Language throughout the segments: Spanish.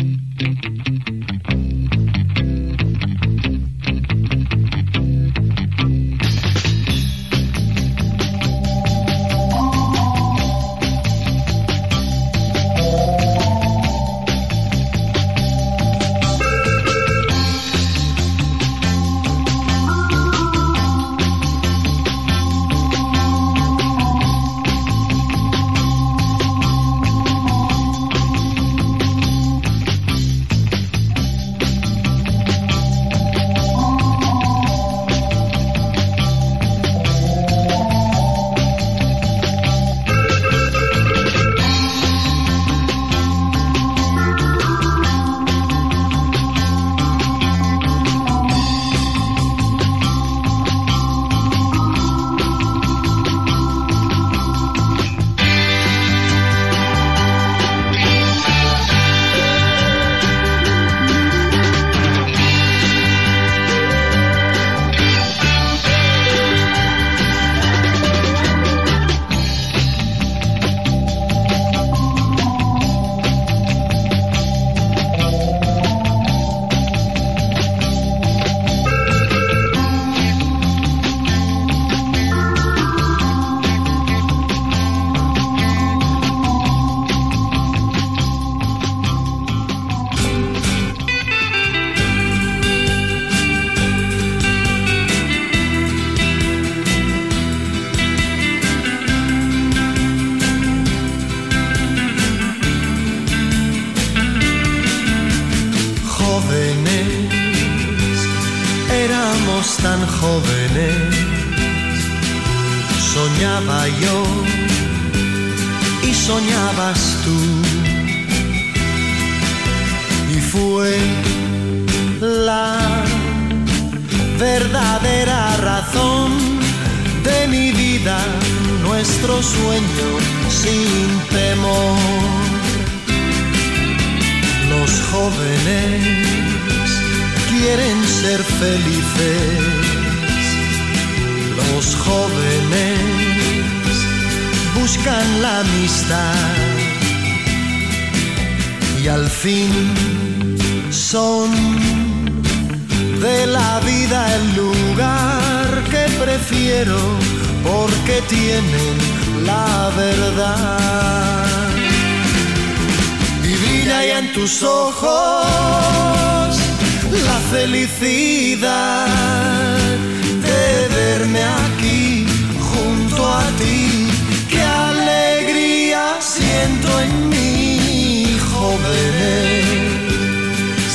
Thank you. buscan la amistad y al fin son de la vida el lugar que prefiero porque tienen la verdad. Y brilla ya en tus ojos la felicidad de verme aquí junto a ti siento en mí, jóvenes,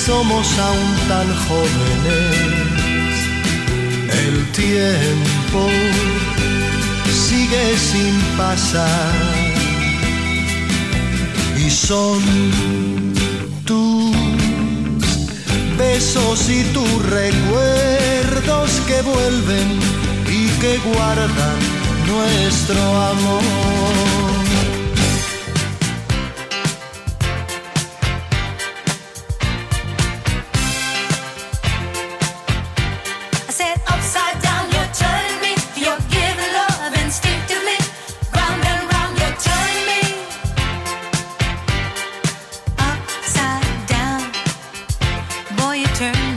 somos aún tan jóvenes, el tiempo sigue sin pasar. Y son tus besos y tus recuerdos que vuelven y que guardan nuestro amor. turn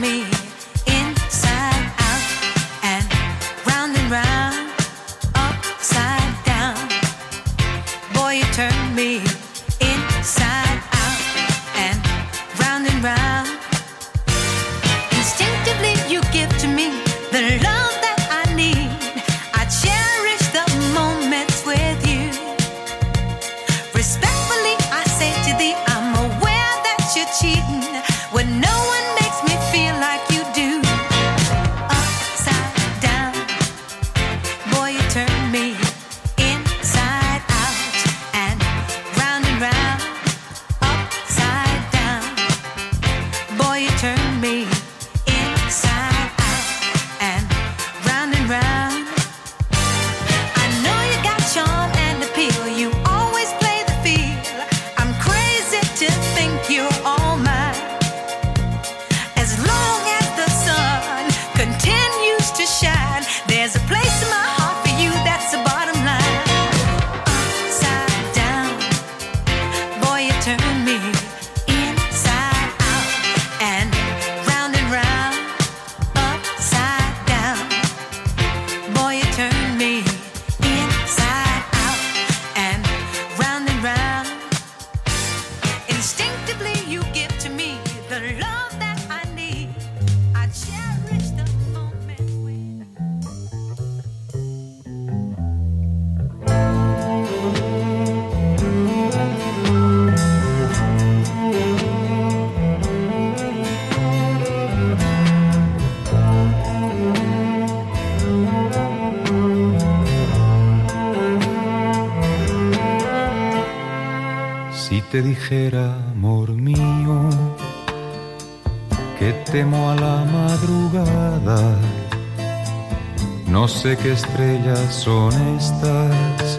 sé qué estrellas son estas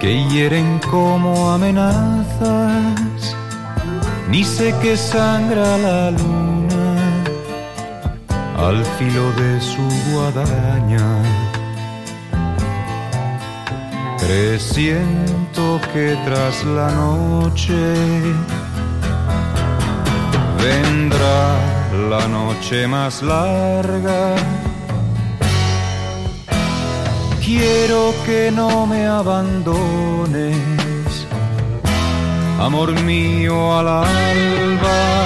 que hieren como amenazas, ni sé qué sangra la luna al filo de su guadaña Presiento que tras la noche vendrá la noche más larga. Quiero que no me abandones, amor mío al alba.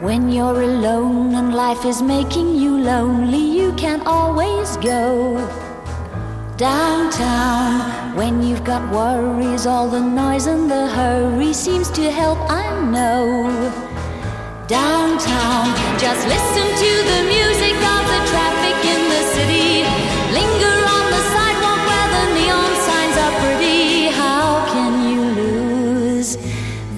When you're alone and life is making you lonely, you can always go downtown. When you've got worries, all the noise and the hurry seems to help, I know. Downtown, just listen to the music of the traffic in the city. Linger on the sidewalk where the neon signs are pretty. How can you lose?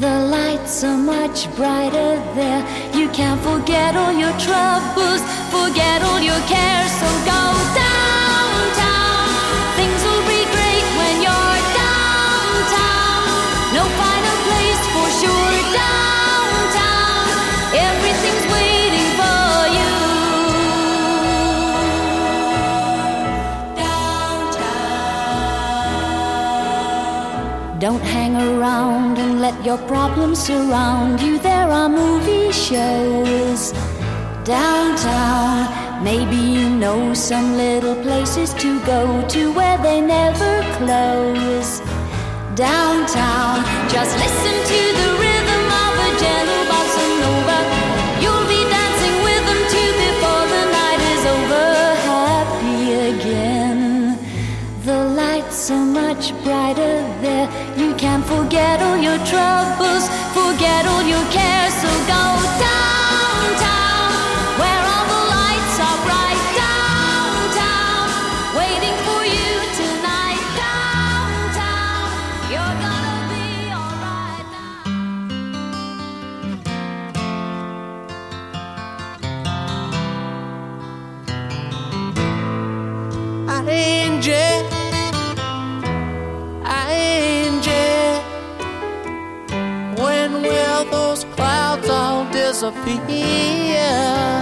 The lights are much brighter there. Can't forget all your troubles, forget all your cares. So go downtown. Things will be great when you're downtown. No final place for sure. Downtown, everything's waiting for you. Downtown. Don't hang around let your problems surround you. There are movie shows downtown. Maybe you know some little places to go to where they never close. Downtown, just listen to are much brighter there. You can forget all your troubles, forget all your cares. So go downtown, be here.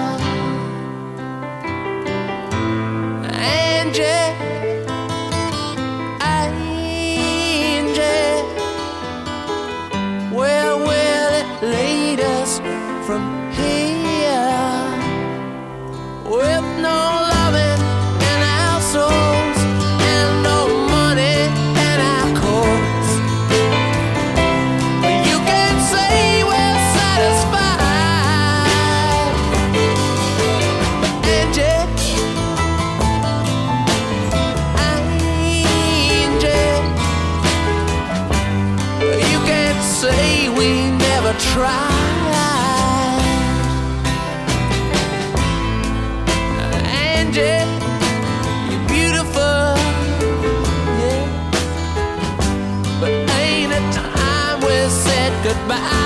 goodbye.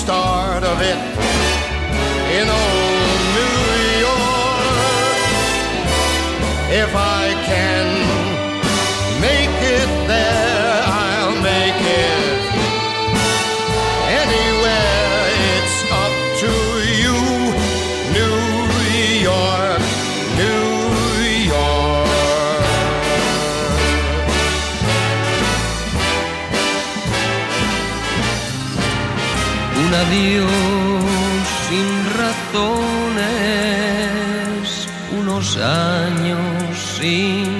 Start of it in old New York. If I can adiós sin razones, unos años sin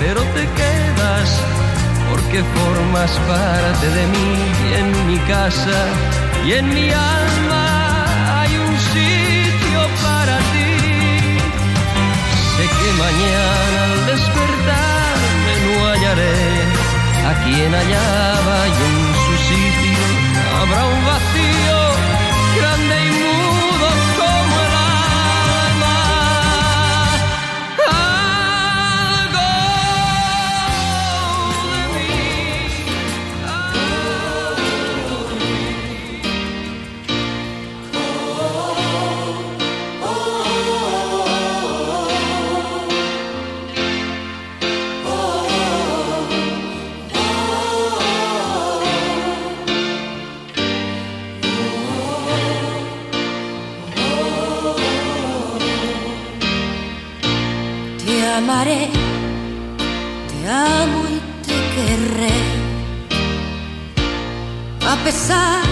pero te quedas porque formas parte de mí en mi casa y en mi alma hay un sitio para ti. Sé que mañana al despertarme no hallaré a quien hallaba y amaré, te amo y te querré. A pesar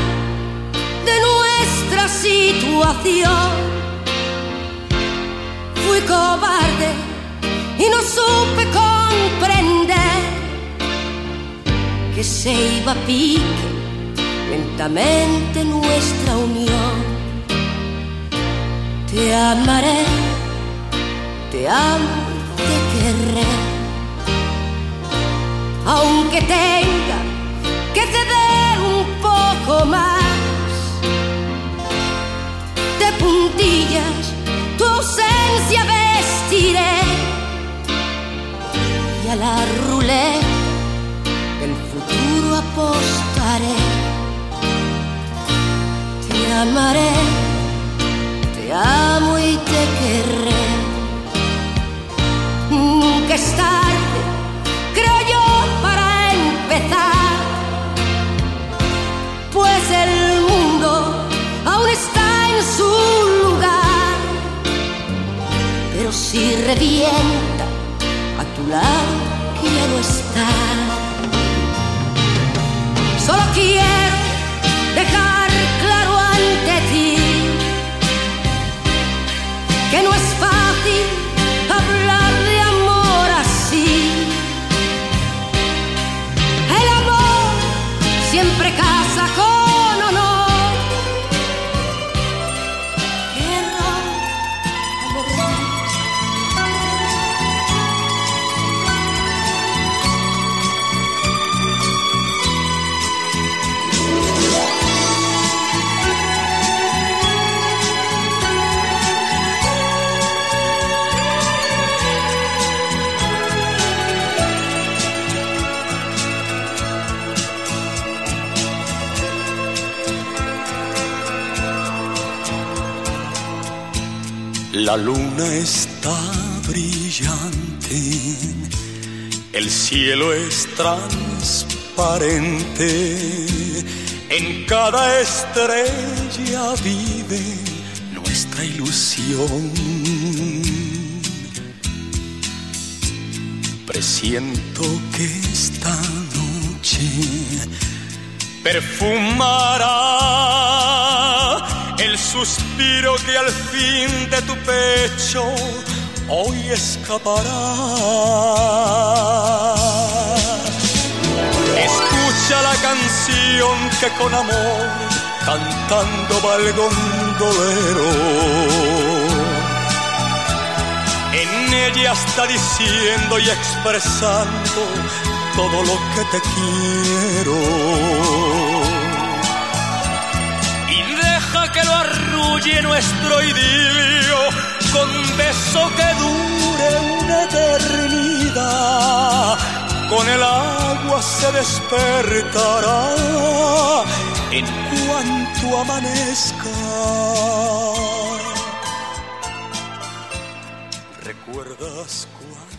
de nuestra situación, fui cobarde y no supe comprender que se iba a pique lentamente nuestra unión. Te amaré te amo aunque tenga que ceder un poco más. De puntillas tu ausencia vestiré y a la ruleta del futuro apostaré. Te amaré revienta, a tu lado quiero estar. La luna está brillante, el cielo es transparente, en cada estrella vive nuestra ilusión. Presiento que esta noche perfumará suspiro que al fin de tu pecho hoy escapará. Escucha la canción que con amor cantando va el gondolero. En ella está diciendo y expresando todo lo que te quiero. Que lo arrulle nuestro idilio con beso que dure una eternidad. Con el agua se despertará en cuanto amanezca. ¿Recuerdas cuánto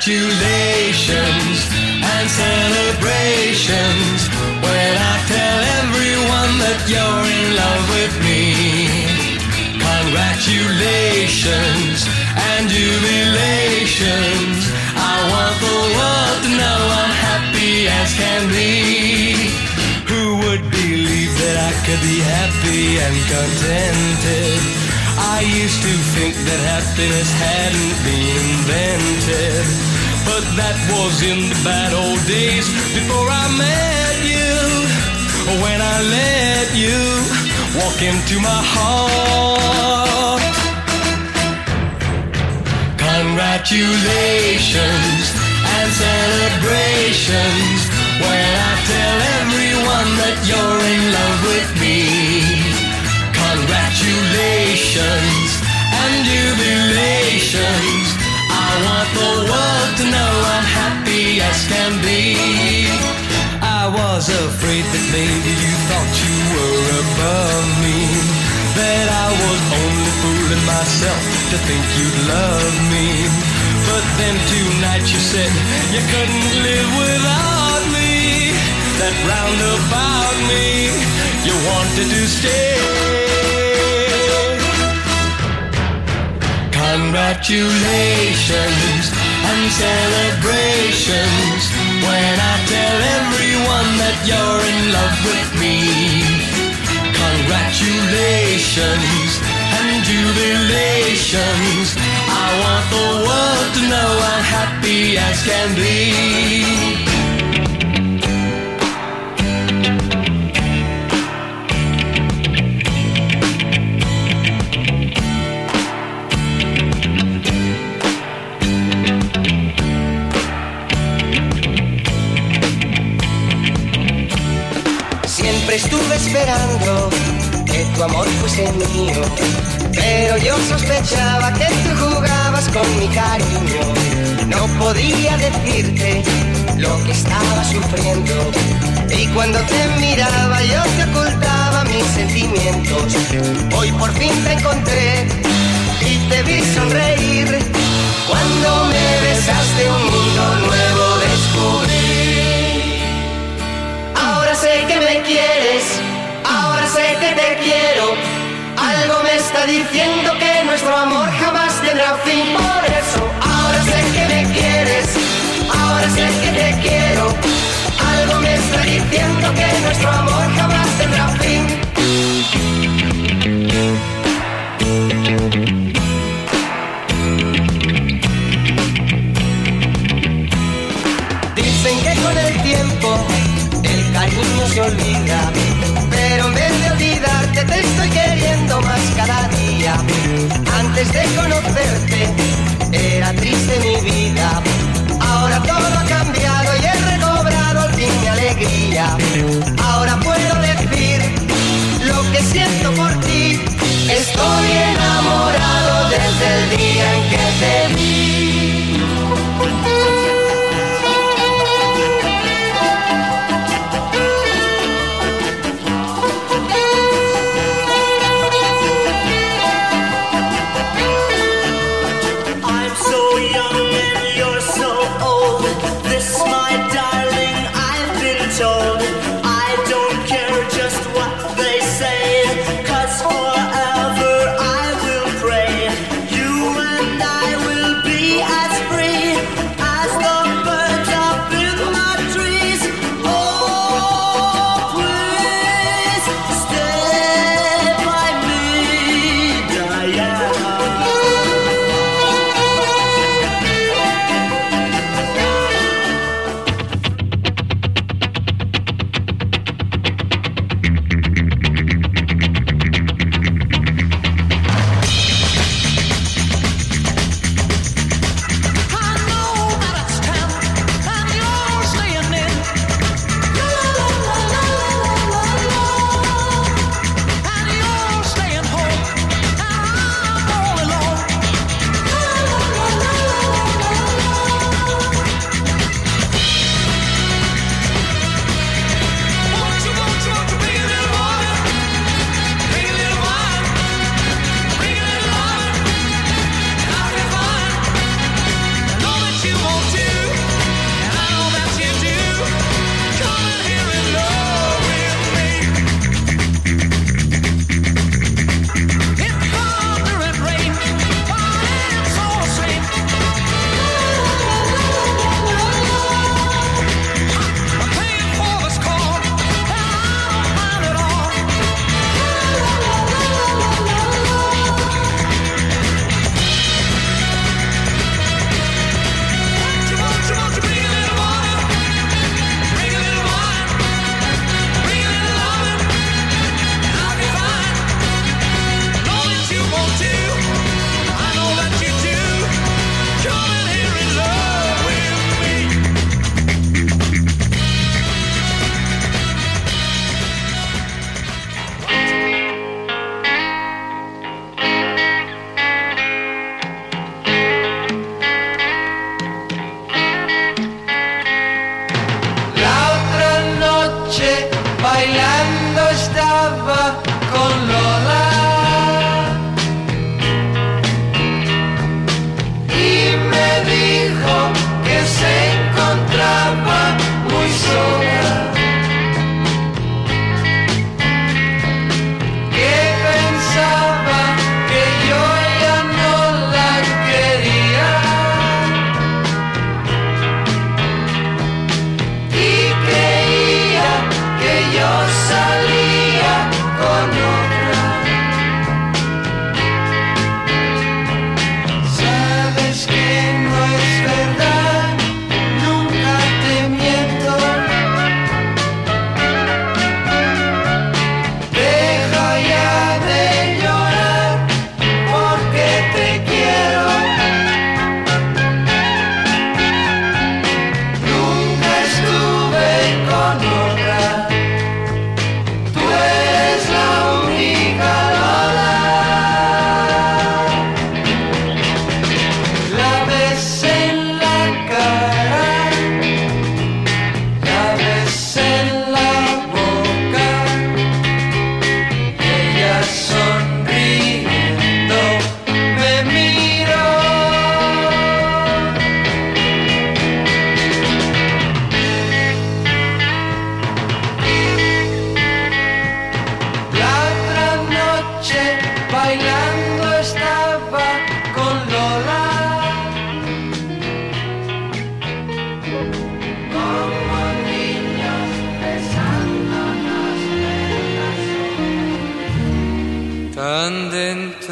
Congratulations and celebrations when I tell everyone that you're in love with me. Congratulations and jubilations. I want the world to know I'm happy as can be. Who would believe that I could be happy and contented? I used to think that happiness hadn't been invented. But that was in the bad old days before I met you. When I let you walk into my heart. Congratulations and celebrations when I tell everyone that you're in love with me. Congratulations and jubilations. I want the world to know I'm happy as can be. I was afraid that maybe you thought you were above me. That I was only fooling myself to think you'd love me. But then tonight you said you couldn't live without me. That roundabout me, you wanted to stay. Congratulations and celebrations when I tell everyone that you're in love with me. Congratulations and jubilations. I want the world to know I'm happy as can be. Siempre estuve esperando que tu amor fuese mío, pero yo sospechaba que tú jugabas con mi cariño. No podía decirte lo que estaba sufriendo y cuando te miraba yo te ocultaba mis sentimientos. Hoy por fin te encontré y te vi sonreír. Cuando me besaste un mundo nuevo descubrí. Te quiero. Algo me está diciendo que nuestro amor jamás tendrá fin. Por eso, ahora sé que me quieres, ahora sé que te quiero. Algo me está diciendo que nuestro amor jamás tendrá fin. Dicen que con el tiempo el cariño se olvida, te estoy queriendo más cada día. Antes de conocerte era triste mi vida, ahora todo ha cambiado y he recobrado al fin mi alegría. Ahora puedo decir lo que siento por ti. Estoy enamorado desde el día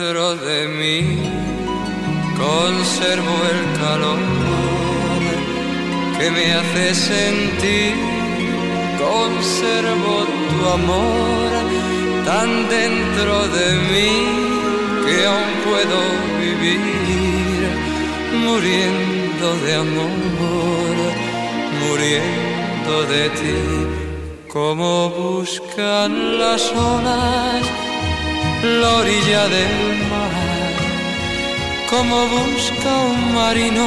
dentro de mí conservo el calor que me hace sentir, conservo tu amor tan dentro de mí que aún puedo vivir muriendo de amor, muriendo de ti, como buscan las olas la orilla del mar, como busca un marino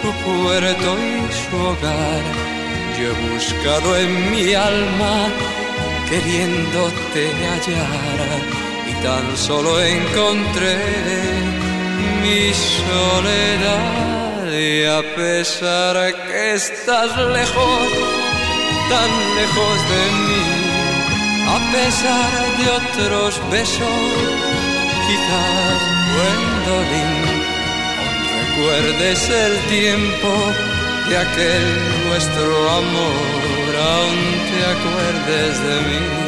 su puerto y su hogar. Yo he buscado en mi alma queriéndote hallar. Y tan solo encontré mi soledad. Y a pesar que estás lejos, tan lejos de mí a pesar de otros besos, quizás Gwendolyn, recuerdes el tiempo de aquel nuestro amor, aún te acuerdes de mí.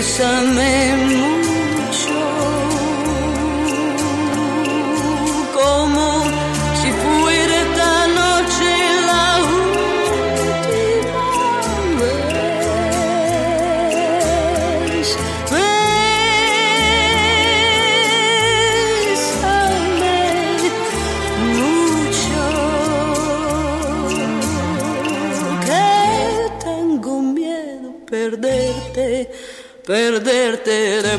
Bésame perderte de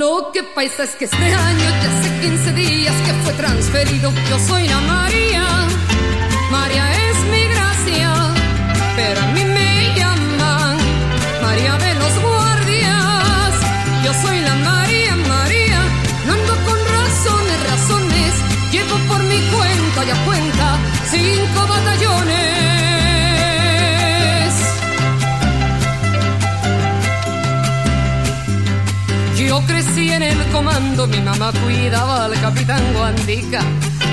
Lo que pasa es que este año, ya hace 15 días que fue transferido, yo soy la María. María es mi gracia, pero a mí en el comando, mi mamá cuidaba al capitán Guandica.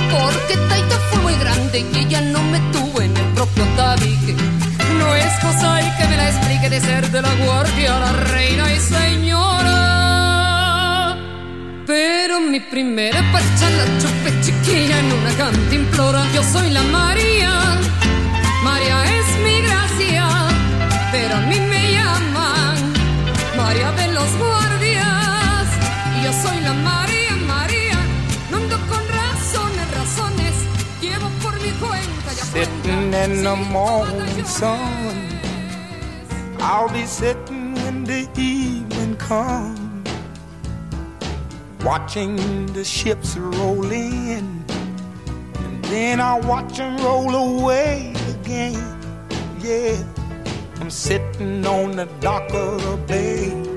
Porque Taita fue muy grande y ella no me tuvo en el propio tabique. No es cosa y que me la explique de ser de la guardia, la reina y señora. Pero mi primera parcha la chupé chiquilla en una cantimplora. Yo soy la María, María es mi gracia, pero a mí me llaman María de los guardias. Yo soy la María, María, no ando con razones, razones. Llevo por mi cuenta ya Sitting in the morning sun. I'll be sitting when the evening comes. Watching the ships roll in. And then I'll watch them roll away again. Yeah. I'm sitting on the dock of the bay.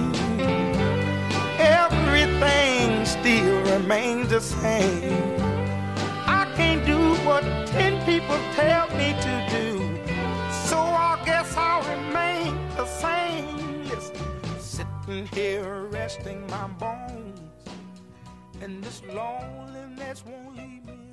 Remains the same. I can't do what ten people tell me to do. So I guess I'll remain the same. Sitting here resting my bones. And this loneliness won't leave me.